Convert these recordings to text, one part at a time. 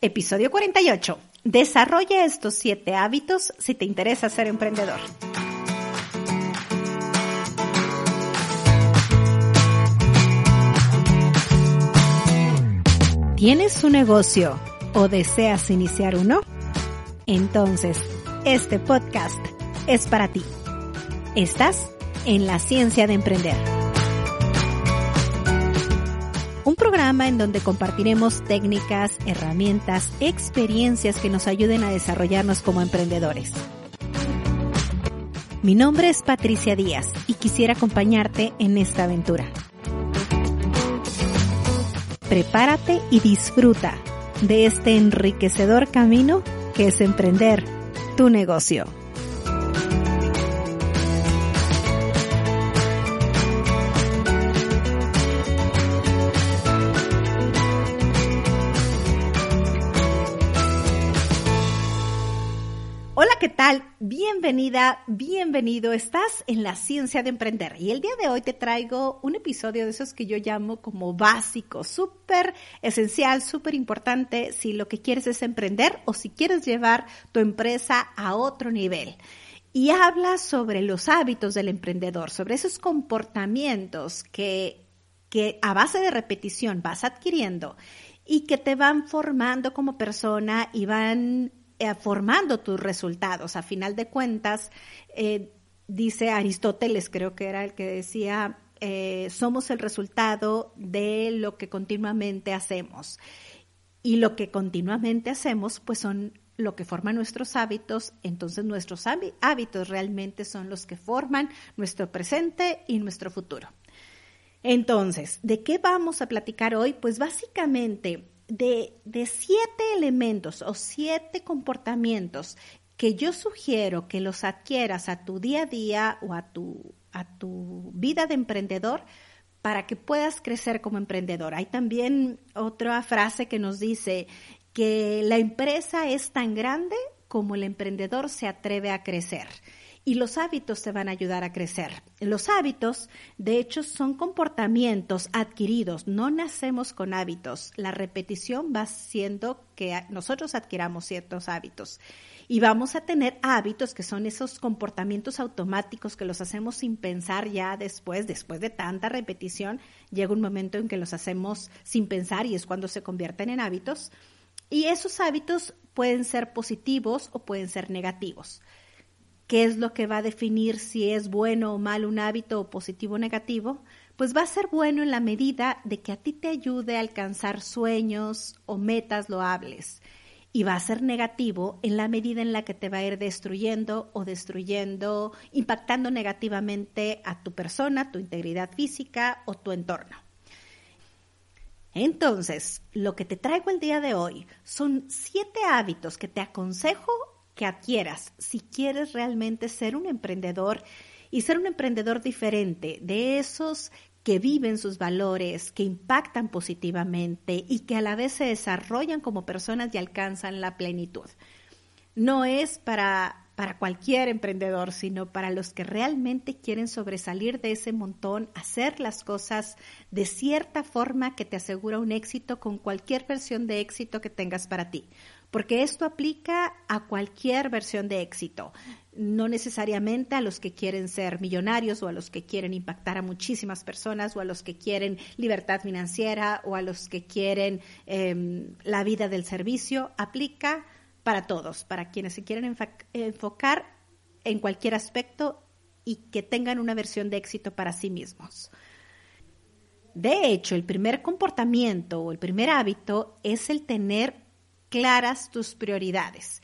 Episodio 48. Desarrolla estos siete hábitos si te interesa ser emprendedor. ¿Tienes un negocio o deseas iniciar uno? Entonces, este podcast es para ti. Estás en la ciencia de emprender un programa en donde compartiremos técnicas, herramientas, experiencias que nos ayuden a desarrollarnos como emprendedores. Mi nombre es Patricia Díaz y quisiera acompañarte en esta aventura. Prepárate y disfruta de este enriquecedor camino que es emprender tu negocio. Bienvenida, bienvenido. Estás en la ciencia de emprender y el día de hoy te traigo un episodio de esos que yo llamo como básico, súper esencial, súper importante si lo que quieres es emprender o si quieres llevar tu empresa a otro nivel. Y habla sobre los hábitos del emprendedor, sobre esos comportamientos que, que a base de repetición vas adquiriendo y que te van formando como persona y van eh, formando tus resultados. A final de cuentas, eh, dice Aristóteles, creo que era el que decía, eh, somos el resultado de lo que continuamente hacemos. Y lo que continuamente hacemos, pues son lo que forman nuestros hábitos, entonces nuestros hábitos realmente son los que forman nuestro presente y nuestro futuro. Entonces, ¿de qué vamos a platicar hoy? Pues básicamente de, siete elementos o siete comportamientos que yo sugiero que los adquieras a tu día a día o a tu, a tu vida de emprendedor para que puedas crecer como emprendedor. Hay también otra frase que nos dice que la empresa es tan grande como el emprendedor se atreve a crecer y los hábitos te van a ayudar a crecer. Los hábitos, de hecho, son comportamientos adquiridos, no nacemos con hábitos. La repetición va siendo que nosotros adquiramos ciertos hábitos y vamos a tener hábitos que son esos comportamientos automáticos que los hacemos sin pensar ya después, después de tanta repetición, llega un momento en que los hacemos sin pensar y es cuando se convierten en hábitos. Y esos hábitos pueden ser positivos o pueden ser negativos qué es lo que va a definir si es bueno o malo un hábito o positivo o negativo, pues va a ser bueno en la medida de que a ti te ayude a alcanzar sueños o metas loables. Y va a ser negativo en la medida en la que te va a ir destruyendo o destruyendo, impactando negativamente a tu persona, tu integridad física o tu entorno. Entonces, lo que te traigo el día de hoy son siete hábitos que te aconsejo que adquieras si quieres realmente ser un emprendedor y ser un emprendedor diferente, de esos que viven sus valores, que impactan positivamente y que a la vez se desarrollan como personas y alcanzan la plenitud. No es para, para cualquier emprendedor, sino para los que realmente quieren sobresalir de ese montón, hacer las cosas de cierta forma que te asegura un éxito con cualquier versión de éxito que tengas para ti porque esto aplica a cualquier versión de éxito, no necesariamente a los que quieren ser millonarios o a los que quieren impactar a muchísimas personas o a los que quieren libertad financiera o a los que quieren em, la vida del servicio, aplica para todos, para quienes se quieren enfocar en cualquier aspecto y que tengan una versión de éxito para sí mismos. De hecho, el primer comportamiento o el primer hábito es el tener claras tus prioridades.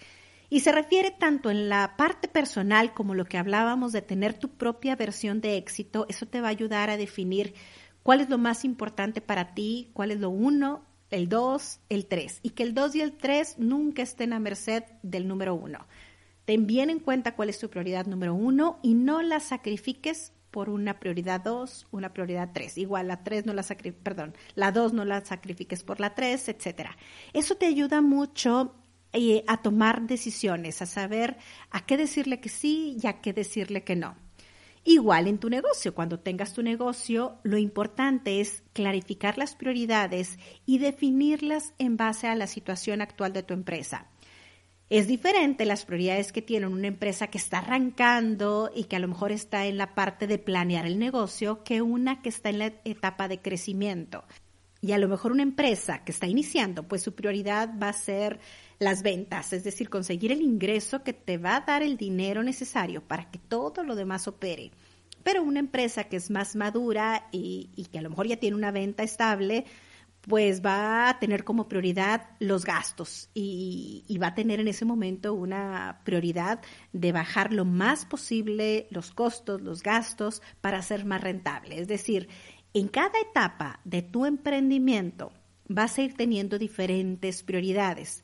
Y se refiere tanto en la parte personal como lo que hablábamos de tener tu propia versión de éxito. Eso te va a ayudar a definir cuál es lo más importante para ti, cuál es lo uno, el 2, el 3, y que el 2 y el 3 nunca estén a merced del número 1. Ten bien en cuenta cuál es tu prioridad número 1 y no la sacrifiques por una prioridad 2, una prioridad 3. Igual la 3 no la perdón, la 2 no la sacrifiques por la 3, etcétera. Eso te ayuda mucho eh, a tomar decisiones, a saber a qué decirle que sí y a qué decirle que no. Igual en tu negocio, cuando tengas tu negocio, lo importante es clarificar las prioridades y definirlas en base a la situación actual de tu empresa. Es diferente las prioridades que tiene una empresa que está arrancando y que a lo mejor está en la parte de planear el negocio que una que está en la etapa de crecimiento. Y a lo mejor una empresa que está iniciando, pues su prioridad va a ser las ventas, es decir, conseguir el ingreso que te va a dar el dinero necesario para que todo lo demás opere. Pero una empresa que es más madura y, que a lo mejor ya tiene una venta estable, pues va a tener como prioridad los gastos y, va a tener en ese momento una prioridad de bajar lo más posible los costos, los gastos para ser más rentable. Es decir, en cada etapa de tu emprendimiento vas a ir teniendo diferentes prioridades.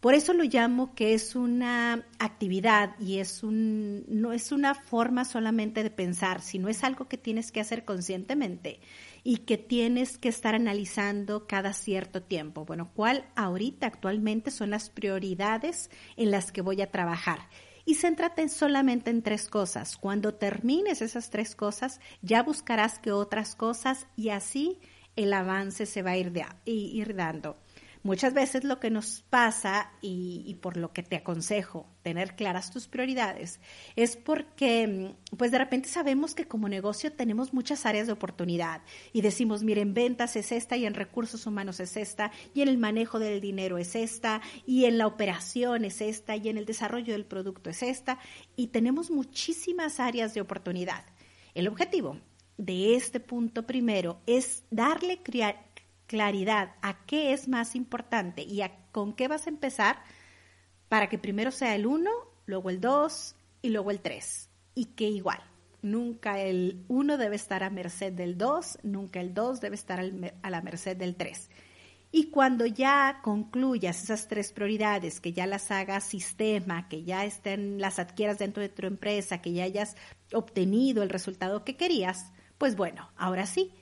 Por eso lo llamo que es una actividad y es un, no es una forma solamente de pensar, sino es algo que tienes que hacer conscientemente y que tienes que estar analizando cada cierto tiempo. Bueno, ¿cuál ahorita actualmente son las prioridades en las que voy a trabajar? Y céntrate solamente en tres cosas. Cuando termines esas tres cosas, ya buscarás que otras cosas y así el avance se va a ir, de, ir dando. Muchas veces lo que nos pasa y, por lo que te aconsejo tener claras tus prioridades es porque pues de repente sabemos que como negocio tenemos muchas áreas de oportunidad y decimos, miren, ventas es esta y en recursos humanos es esta y en el manejo del dinero es esta y en la operación es esta y en el desarrollo del producto es esta y tenemos muchísimas áreas de oportunidad. El objetivo de este punto primero es darle claridad a qué es más importante y a con qué vas a empezar para que primero sea el 1, luego el 2 y luego el 3. Y que igual, nunca el 1 debe estar a merced del 2, nunca el 2 debe estar a la merced del 3. Y cuando ya concluyas esas tres prioridades, que ya las hagas sistema, que ya estén, las adquieras dentro de tu empresa, que ya hayas obtenido el resultado que querías, pues bueno, ahora sí,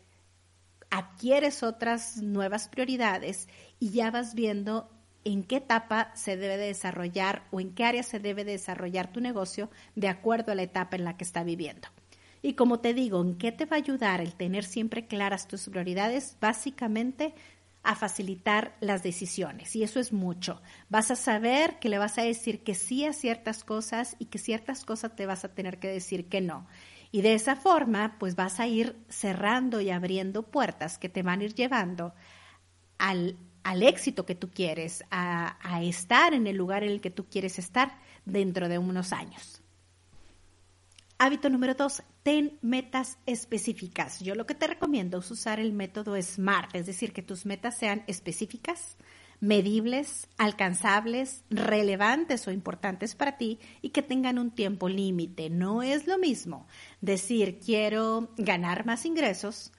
adquieres otras nuevas prioridades y ya vas viendo en qué etapa se debe de desarrollar o en qué área se debe desarrollar tu negocio de acuerdo a la etapa en la que está viviendo. Y como te digo, ¿en qué te va a ayudar el tener siempre claras tus prioridades? Básicamente a facilitar las decisiones y eso es mucho. Vas a saber que le vas a decir que sí a ciertas cosas y que ciertas cosas te vas a tener que decir que no. Y de esa forma, pues vas a ir cerrando y abriendo puertas que te van a ir llevando al, éxito que tú quieres, a, a estar en el lugar en el que tú quieres estar dentro de unos años. Hábito número dos, ten metas específicas. Yo lo que te recomiendo es usar el método SMART, es decir, que tus metas sean específicas, medibles, alcanzables, relevantes o importantes para ti y que tengan un tiempo límite. No es lo mismo decir quiero ganar más ingresos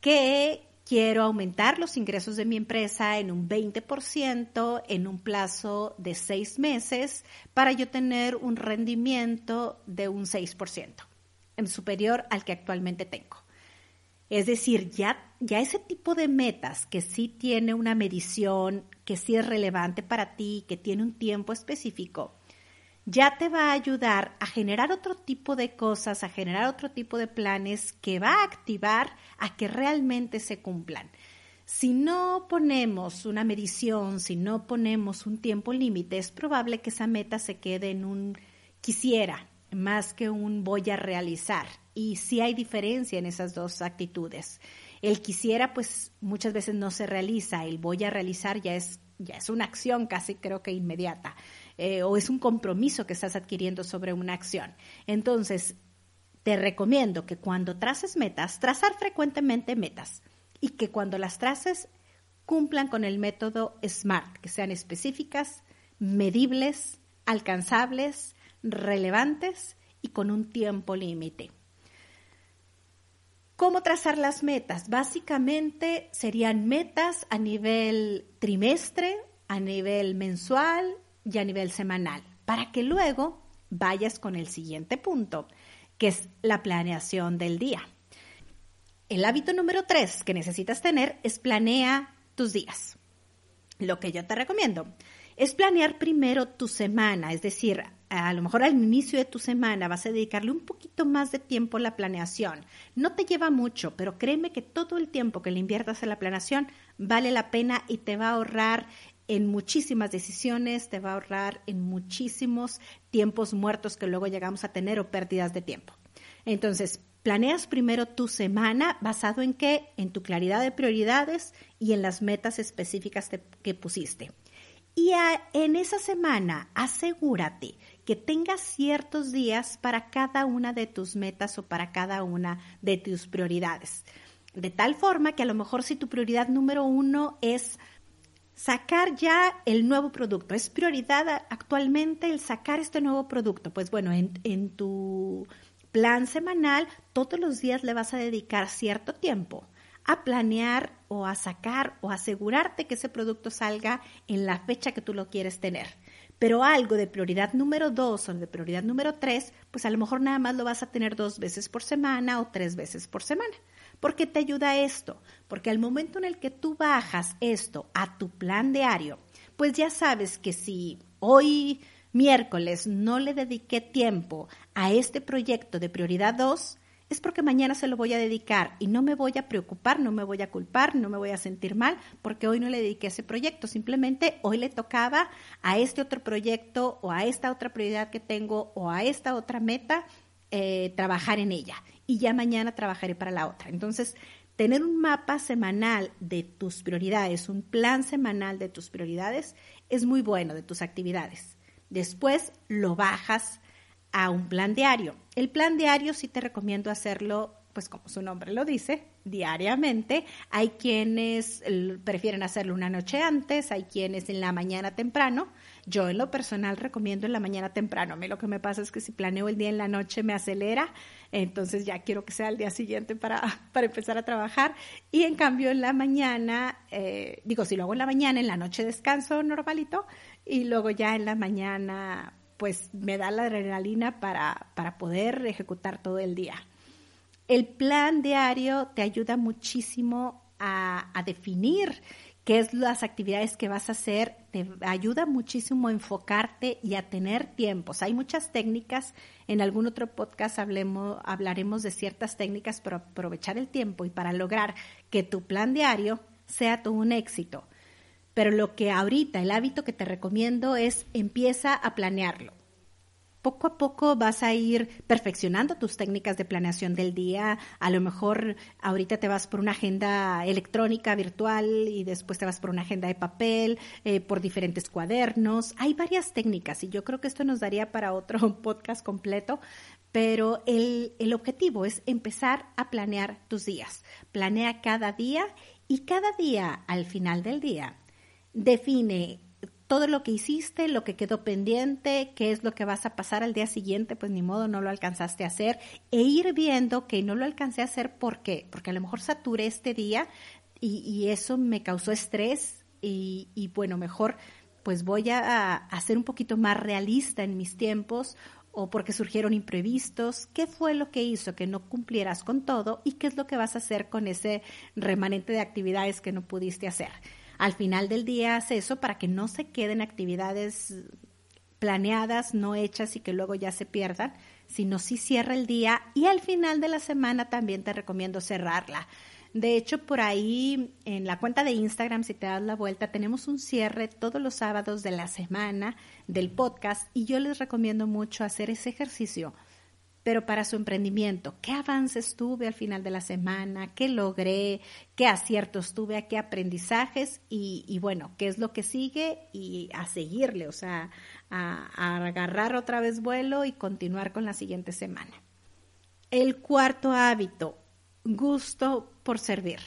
que quiero aumentar los ingresos de mi empresa en un 20% en un plazo de seis meses para yo tener un rendimiento de un 6%, superior al que actualmente tengo. Es decir, ya, ya ese tipo de metas que sí tiene una medición, que sí es relevante para ti, que tiene un tiempo específico, ya te va a ayudar a generar otro tipo de cosas, a generar otro tipo de planes que va a activar a que realmente se cumplan. Si no ponemos una medición, si no ponemos un tiempo límite, es probable que esa meta se quede en un quisiera más que un voy a realizar y sí hay diferencia en esas dos actitudes. El quisiera, pues muchas veces no se realiza, el voy a realizar ya es, ya es una acción casi creo que inmediata, eh, o es un compromiso que estás adquiriendo sobre una acción. Entonces, te recomiendo que cuando traces metas, trazar frecuentemente metas y que cuando las traces cumplan con el método SMART, que sean específicas, medibles, alcanzables, relevantes y con un tiempo límite. ¿Cómo trazar las metas? Básicamente serían metas a nivel trimestre, a nivel mensual y a nivel semanal, para que luego vayas con el siguiente punto, que es la planeación del día. El hábito número tres que necesitas tener es planea tus días. Lo que yo te recomiendo es planear primero tu semana, es decir, a lo mejor al inicio de tu semana vas a dedicarle un poquito más de tiempo a la planeación. No te lleva mucho, pero créeme que todo el tiempo que le inviertas a la planeación vale la pena y te va a ahorrar en muchísimas decisiones, te va a ahorrar en muchísimos tiempos muertos que luego llegamos a tener o pérdidas de tiempo. Entonces, planeas primero tu semana basado en qué? En tu claridad de prioridades y en las metas específicas que pusiste. Y en esa semana asegúrate que tengas ciertos días para cada una de tus metas o para cada una de tus prioridades. De tal forma que a lo mejor si tu prioridad número uno es sacar ya el nuevo producto, es prioridad actualmente el sacar este nuevo producto, pues bueno, en, tu plan semanal todos los días le vas a dedicar cierto tiempo a planear o a sacar o asegurarte que ese producto salga en la fecha que tú lo quieres tener. Pero algo de prioridad número dos o de prioridad número tres, pues a lo mejor nada más lo vas a tener dos veces por semana o tres veces por semana. ¿Por qué te ayuda esto? Porque al momento en el que tú bajas esto a tu plan diario, pues ya sabes que si hoy miércoles no le dediqué tiempo a este proyecto de prioridad 2, es porque mañana se lo voy a dedicar y no me voy a preocupar, no me voy a culpar, no me voy a sentir mal porque hoy no le dediqué a ese proyecto. Simplemente hoy le tocaba a este otro proyecto o a esta otra prioridad que tengo o a esta otra meta eh, trabajar en ella y ya mañana trabajaré para la otra. Entonces, tener un mapa semanal de tus prioridades, un plan semanal de tus prioridades es muy bueno de tus actividades. Después lo bajas a un plan diario. El plan diario sí te recomiendo hacerlo, pues como su nombre lo dice, diariamente. Hay quienes prefieren hacerlo una noche antes, hay quienes en la mañana temprano. Yo en lo personal recomiendo en la mañana temprano. A mí lo que me pasa es que si planeo el día en la noche me acelera, entonces ya quiero que sea el día siguiente para, para empezar a trabajar. Y en cambio en la mañana, eh, digo, si lo hago en la mañana, en la noche descanso normalito y luego ya en la mañana pues me da la adrenalina para, para poder ejecutar todo el día. El plan diario te ayuda muchísimo a, a definir qué es las actividades que vas a hacer, te ayuda muchísimo a enfocarte y a tener tiempos. Hay muchas técnicas, en algún otro podcast hablemos, hablaremos de ciertas técnicas para aprovechar el tiempo y para lograr que tu plan diario sea todo un éxito. Pero lo que ahorita, el hábito que te recomiendo es empieza a planearlo. Poco a poco vas a ir perfeccionando tus técnicas de planeación del día. A lo mejor ahorita te vas por una agenda electrónica virtual y después te vas por una agenda de papel, eh, por diferentes cuadernos. Hay varias técnicas y yo creo que esto nos daría para otro podcast completo, pero el, el objetivo es empezar a planear tus días. Planea cada día y cada día al final del día define todo lo que hiciste, lo que quedó pendiente, qué es lo que vas a pasar al día siguiente, pues ni modo, no lo alcanzaste a hacer, e ir viendo que no lo alcancé a hacer, ¿por qué? Porque a lo mejor saturé este día y, eso me causó estrés y, bueno, mejor pues voy a, a ser un poquito más realista en mis tiempos o porque surgieron imprevistos, qué fue lo que hizo que no cumplieras con todo y qué es lo que vas a hacer con ese remanente de actividades que no pudiste hacer. Al final del día hace eso para que no se queden actividades planeadas, no hechas y que luego ya se pierdan, sino si cierra el día y al final de la semana también te recomiendo cerrarla. De hecho, por ahí en la cuenta de Instagram, si te das la vuelta, tenemos un cierre todos los sábados de la semana del podcast y yo les recomiendo mucho hacer ese ejercicio pero para su emprendimiento, ¿qué avances tuve al final de la semana? ¿Qué logré? ¿Qué aciertos tuve? ¿Qué aprendizajes? Y, bueno, ¿qué es lo que sigue? Y a seguirle, o sea, a, a agarrar otra vez vuelo y continuar con la siguiente semana. El cuarto hábito, gusto por servir.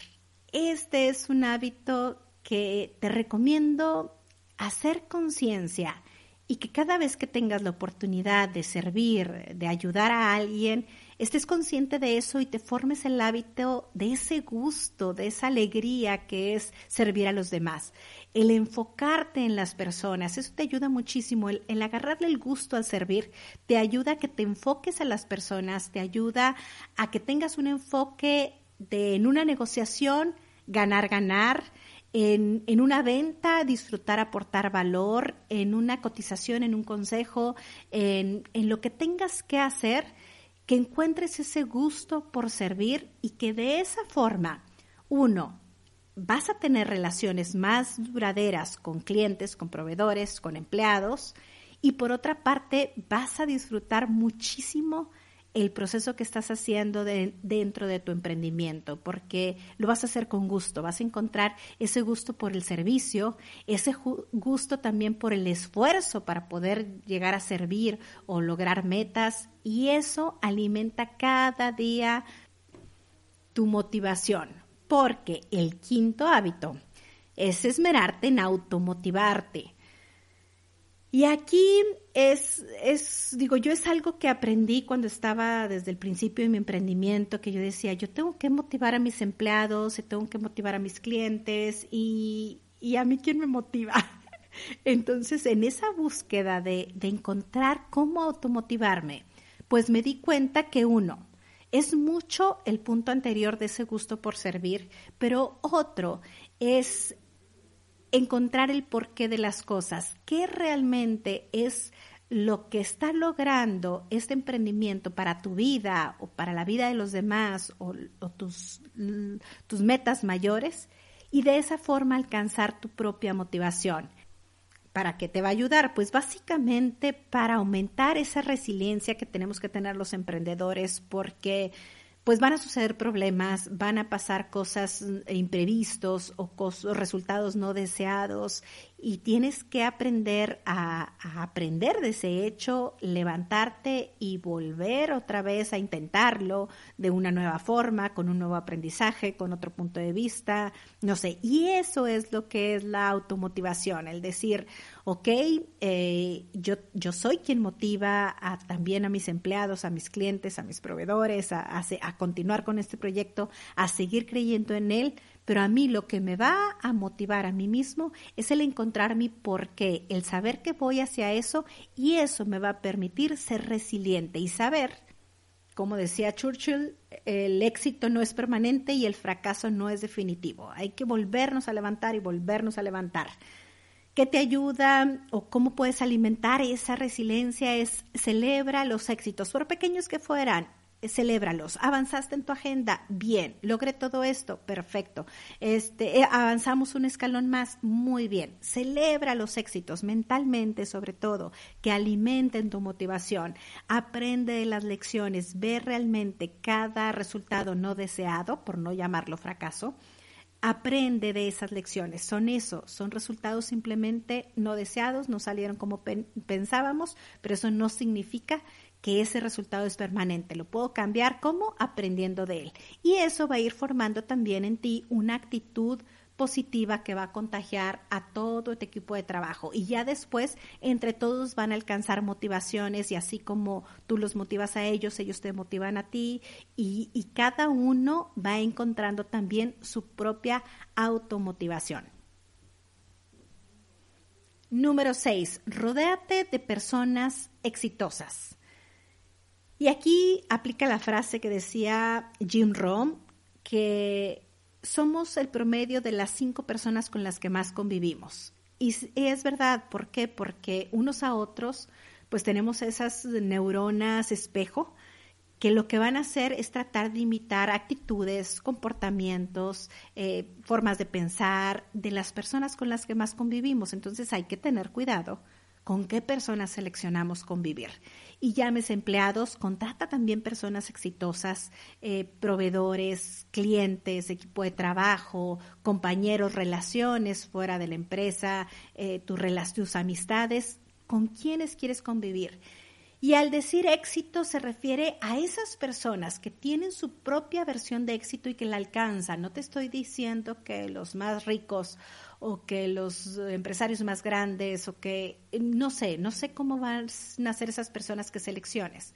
Este es un hábito que te recomiendo hacer conciencia y que cada vez que tengas la oportunidad de servir, de ayudar a alguien, estés consciente de eso y te formes el hábito de ese gusto, de esa alegría que es servir a los demás. El enfocarte en las personas, eso te ayuda muchísimo. El, agarrarle el gusto al servir te ayuda a que te enfoques a las personas, te ayuda a que tengas un enfoque de en una negociación, ganar, ganar, en, una venta, disfrutar, aportar valor, en una cotización, en un consejo, en, en lo que tengas que hacer, que encuentres ese gusto por servir y que de esa forma, uno, vas a tener relaciones más duraderas con clientes, con proveedores, con empleados, y por otra parte, vas a disfrutar muchísimo el proceso que estás haciendo dentro de tu emprendimiento, porque lo vas a hacer con gusto, vas a encontrar ese gusto por el servicio, ese gusto también por el esfuerzo para poder llegar a servir o lograr metas, y eso alimenta cada día tu motivación, porque el quinto hábito es esmerarte en automotivarte. Y aquí es, es, digo, yo es algo que aprendí cuando estaba desde el principio de mi emprendimiento, que yo decía, yo tengo que motivar a mis empleados, tengo que motivar a mis clientes y, y a mí quién me motiva. Entonces, en esa búsqueda de, de encontrar cómo automotivarme, pues me di cuenta que uno, es mucho el punto anterior de ese gusto por servir, pero otro es encontrar el porqué de las cosas, qué realmente es lo que está logrando este emprendimiento para tu vida o para la vida de los demás o, tus, tus metas mayores y de esa forma alcanzar tu propia motivación. ¿Para qué te va a ayudar? Pues básicamente para aumentar esa resiliencia que tenemos que tener los emprendedores porque pues van a suceder problemas, van a pasar cosas mm, imprevistos o, resultados no deseados y tienes que aprender a, aprender de ese hecho, levantarte y volver otra vez a intentarlo de una nueva forma, con un nuevo aprendizaje, con otro punto de vista, no sé. Y eso es lo que es la automotivación, el decir, ok, eh, yo, yo soy quien motiva a, también a mis empleados, a mis clientes, a mis proveedores, a, a continuar con este proyecto, a seguir creyendo en él pero a mí lo que me va a motivar a mí mismo es el encontrar mi porqué, el saber que voy hacia eso y eso me va a permitir ser resiliente y saber, como decía Churchill, el éxito no es permanente y el fracaso no es definitivo. Hay que volvernos a levantar y volvernos a levantar. ¿Qué te ayuda o cómo puedes alimentar esa resiliencia? Es celebra los éxitos, por pequeños que fueran, celébralos. Avanzaste en tu agenda, bien. Logré todo esto, perfecto. Este, eh, avanzamos un escalón más, muy bien. Celebra los éxitos mentalmente, sobre todo, que alimenten tu motivación. Aprende de las lecciones, ve realmente cada resultado no deseado, por no llamarlo fracaso. Aprende de esas lecciones. Son eso, son resultados simplemente no deseados, no salieron como pensábamos, pero eso no significa que ese resultado es permanente. Lo puedo cambiar como aprendiendo de él. Y eso va a ir formando también en ti una actitud positiva que va a contagiar a todo tu equipo de trabajo. Y ya después, entre todos van a alcanzar motivaciones y así como tú los motivas a ellos, ellos te motivan a ti y, y cada uno va encontrando también su propia automotivación. Número 6. Rodéate de personas exitosas. Y aquí aplica la frase que decía Jim Rohn, que somos el promedio de las cinco personas con las que más convivimos. Y es verdad, ¿por qué? Porque unos a otros, pues tenemos esas neuronas espejo que lo que van a hacer es tratar de imitar actitudes, comportamientos, eh, formas de pensar de las personas con las que más convivimos. Entonces hay que tener cuidado con qué personas seleccionamos convivir. Y llames empleados, contrata también personas exitosas, eh, proveedores, clientes, equipo de trabajo, compañeros, relaciones fuera de la empresa, eh, tus, tus amistades, con quienes quieres convivir. Y al decir éxito se refiere a esas personas que tienen su propia versión de éxito y que la alcanzan. No te estoy diciendo que los más ricos o que los empresarios más grandes o que no sé, no sé cómo van a nacer esas personas que selecciones.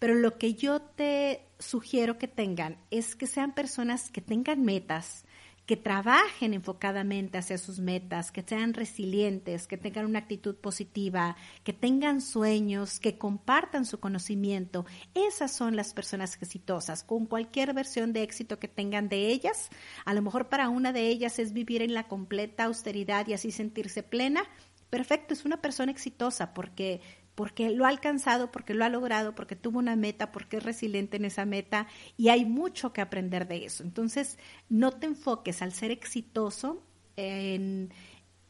Pero lo que yo te sugiero que tengan es que sean personas que tengan metas, que trabajen enfocadamente hacia sus metas, que sean resilientes, que tengan una actitud positiva, que tengan sueños, que compartan su conocimiento. Esas son las personas exitosas, con cualquier versión de éxito que tengan de ellas. A lo mejor para una de ellas es vivir en la completa austeridad y así sentirse plena. Perfecto, es una persona exitosa porque porque lo ha alcanzado, porque lo ha logrado, porque tuvo una meta, porque es resiliente en esa meta y hay mucho que aprender de eso. Entonces, no te enfoques al ser exitoso en,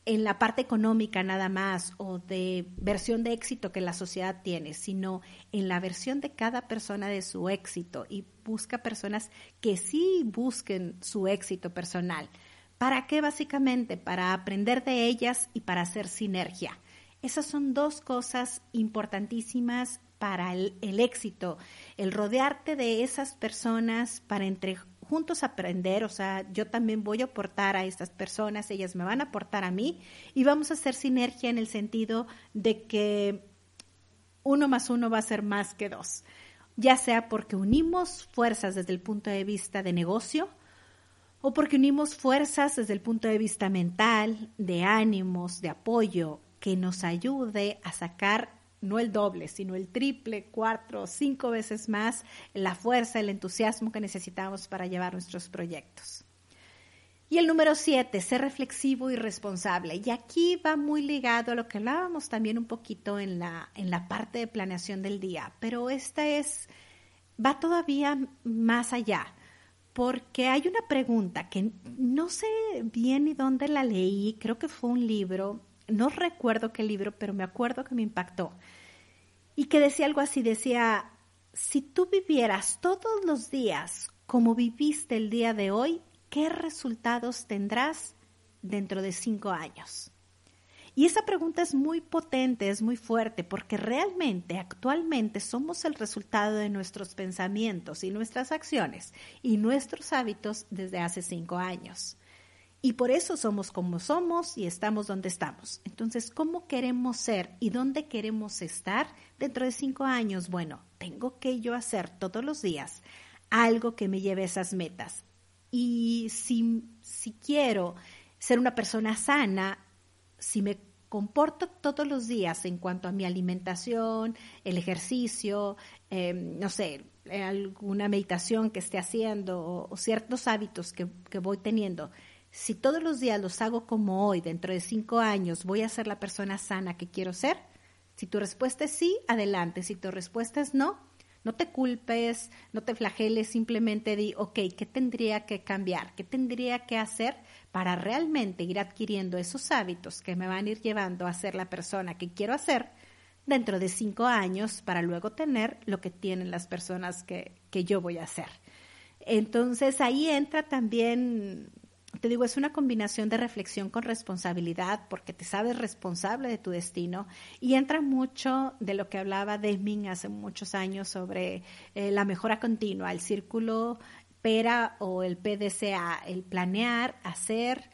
en la parte económica nada más o de versión de éxito que la sociedad tiene, sino en la versión de cada persona de su éxito y busca personas que sí busquen su éxito personal. ¿Para qué básicamente? Para aprender de ellas y para hacer sinergia. Esas son dos cosas importantísimas para el, éxito, el rodearte de esas personas para entre juntos aprender, o sea, yo también voy a aportar a estas personas, ellas me van a aportar a mí y vamos a hacer sinergia en el sentido de que uno más uno va a ser más que dos, ya sea porque unimos fuerzas desde el punto de vista de negocio o porque unimos fuerzas desde el punto de vista mental, de ánimos, de apoyo, que nos ayude a sacar no el doble, sino el triple, cuatro, cinco veces más la fuerza, el entusiasmo que necesitamos para llevar nuestros proyectos. Y el número siete, ser reflexivo y responsable. Y aquí va muy ligado a lo que hablábamos también un poquito en la, en la parte de planeación del día, pero esta es, va todavía más allá, porque hay una pregunta que no sé bien ni dónde la leí, creo que fue un libro no recuerdo qué libro, pero me acuerdo que me impactó. Y que decía algo así, decía, si tú vivieras todos los días como viviste el día de hoy, ¿qué resultados tendrás dentro de cinco años? Y esa pregunta es muy potente, es muy fuerte, porque realmente actualmente somos el resultado de nuestros pensamientos y nuestras acciones y nuestros hábitos desde hace cinco años. Y por eso somos como somos y estamos donde estamos. Entonces, ¿cómo queremos ser y dónde queremos estar dentro de cinco años? Bueno, tengo que yo hacer todos los días algo que me lleve a esas metas. Y si, si quiero ser una persona sana, si me comporto todos los días en cuanto a mi alimentación, el ejercicio, em, no sé, alguna meditación que esté haciendo o, ciertos hábitos que, que voy teniendo, si todos los días los hago como hoy, dentro de cinco años, voy a ser la persona sana que quiero ser? Si tu respuesta es sí, adelante. Si tu respuesta es no, no te culpes, no te flageles, simplemente di, ok, ¿qué tendría que cambiar? ¿Qué tendría que hacer para realmente ir adquiriendo esos hábitos que me van a ir llevando a ser la persona que quiero hacer dentro de cinco años para luego tener lo que tienen las personas que, que yo voy a hacer? Entonces ahí entra también te digo, es una combinación de reflexión con responsabilidad, porque te sabes responsable de tu destino y entra mucho de lo que hablaba Deming hace muchos años sobre eh, la mejora continua, el círculo PERA o el PDCA, el planear, hacer,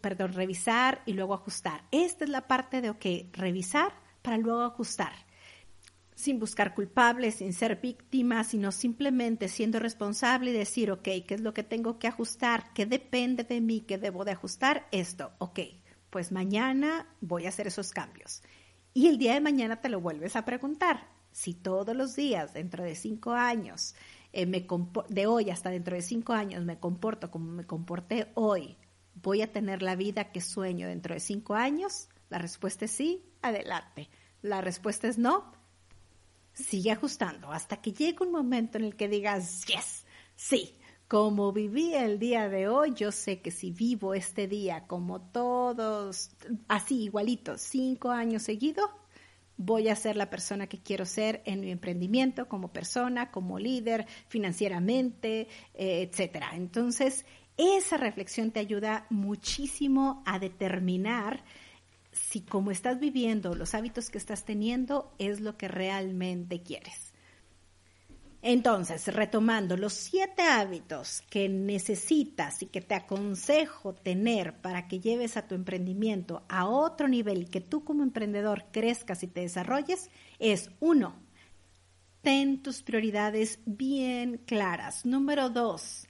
perdón, revisar y luego ajustar. Esta es la parte de, ok, revisar para luego ajustar sin buscar culpables, sin ser víctima, sino simplemente siendo responsable y decir, ok, ¿qué es lo que tengo que ajustar? ¿Qué depende de mí? ¿Qué debo de ajustar? Esto, ok, pues mañana voy a hacer esos cambios. Y el día de mañana te lo vuelves a preguntar. Si todos los días, dentro de cinco años, eh, me de hoy hasta dentro de cinco años me comporto como me comporté hoy, ¿voy a tener la vida que sueño dentro de cinco años? La respuesta es sí, adelante. La respuesta es no, sigue ajustando hasta que llegue un momento en el que digas, yes, sí, como viví el día de hoy, yo sé que si vivo este día como todos, así igualitos, cinco años seguidos, voy a ser la persona que quiero ser en mi emprendimiento, como persona, como líder, financieramente, eh, etcétera. Entonces, esa reflexión te ayuda muchísimo a determinar si como estás viviendo, los hábitos que estás teniendo, es lo que realmente quieres. Entonces, retomando los siete hábitos que necesitas y que te aconsejo tener para que lleves a tu emprendimiento a otro nivel y que tú como emprendedor crezcas y te desarrolles, es uno, ten tus prioridades bien claras. Número dos,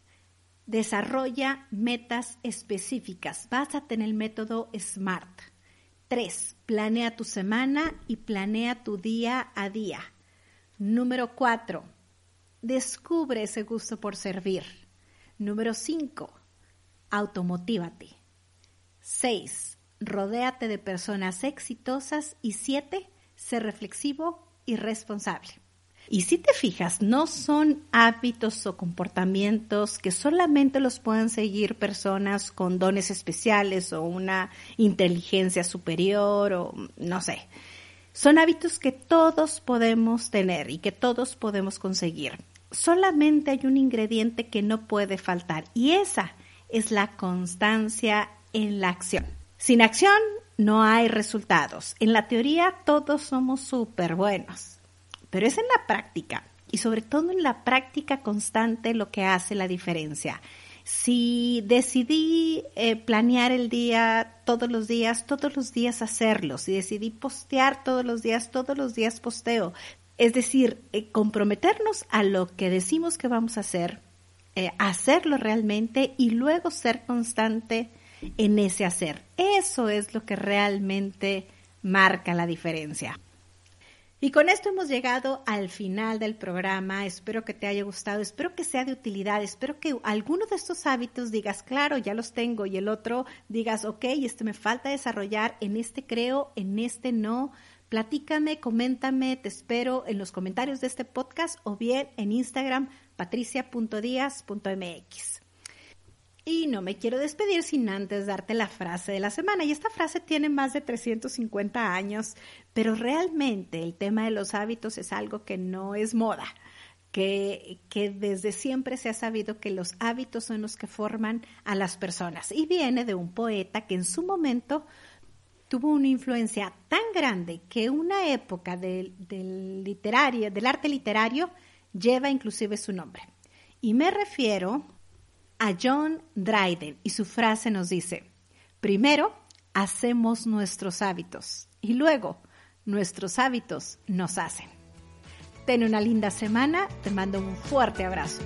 desarrolla metas específicas. Básate en el método SMART. Tres, planea tu semana y planea tu día a día. Número cuatro, Descubre ese gusto por servir. Número 5. Automotívate. 6. Rodéate de personas exitosas. Y 7. Sé reflexivo y responsable. Y si te fijas, no son hábitos o comportamientos que solamente los puedan seguir personas con dones especiales o una inteligencia superior o no sé. Son hábitos que todos podemos tener y que todos podemos conseguir solamente hay un ingrediente que no puede faltar y esa es la constancia en la acción. Sin acción no hay resultados. En la teoría todos somos súper buenos, pero es en la práctica y sobre todo en la práctica constante lo que hace la diferencia. Si decidí eh, planear el día todos los días, todos los días hacerlo. Si decidí postear todos los días, todos los días posteo. Es decir, eh, comprometernos a lo que decimos que vamos a hacer, eh, hacerlo realmente y luego ser constante en ese hacer. Eso es lo que realmente marca la diferencia. Y con esto hemos llegado al final del programa. Espero que te haya gustado, espero que sea de utilidad, espero que alguno de estos hábitos digas, claro, ya los tengo, y el otro digas, ok, este me falta desarrollar, en este creo, en este no. Platícame, coméntame, te espero en los comentarios de este podcast o bien en Instagram patricia.díaz.mx. Y no me quiero despedir sin antes darte la frase de la semana. Y esta frase tiene más de 350 años, pero realmente el tema de los hábitos es algo que no es moda. Que, que, desde siempre se ha sabido que los hábitos son los que forman a las personas. Y viene de un poeta que en su momento tuvo una influencia tan grande que una época del, literario, del arte literario lleva inclusive su nombre. Y me refiero a John Dryden y su frase nos dice, primero hacemos nuestros hábitos y luego nuestros hábitos nos hacen. Ten una linda semana, te mando un fuerte abrazo.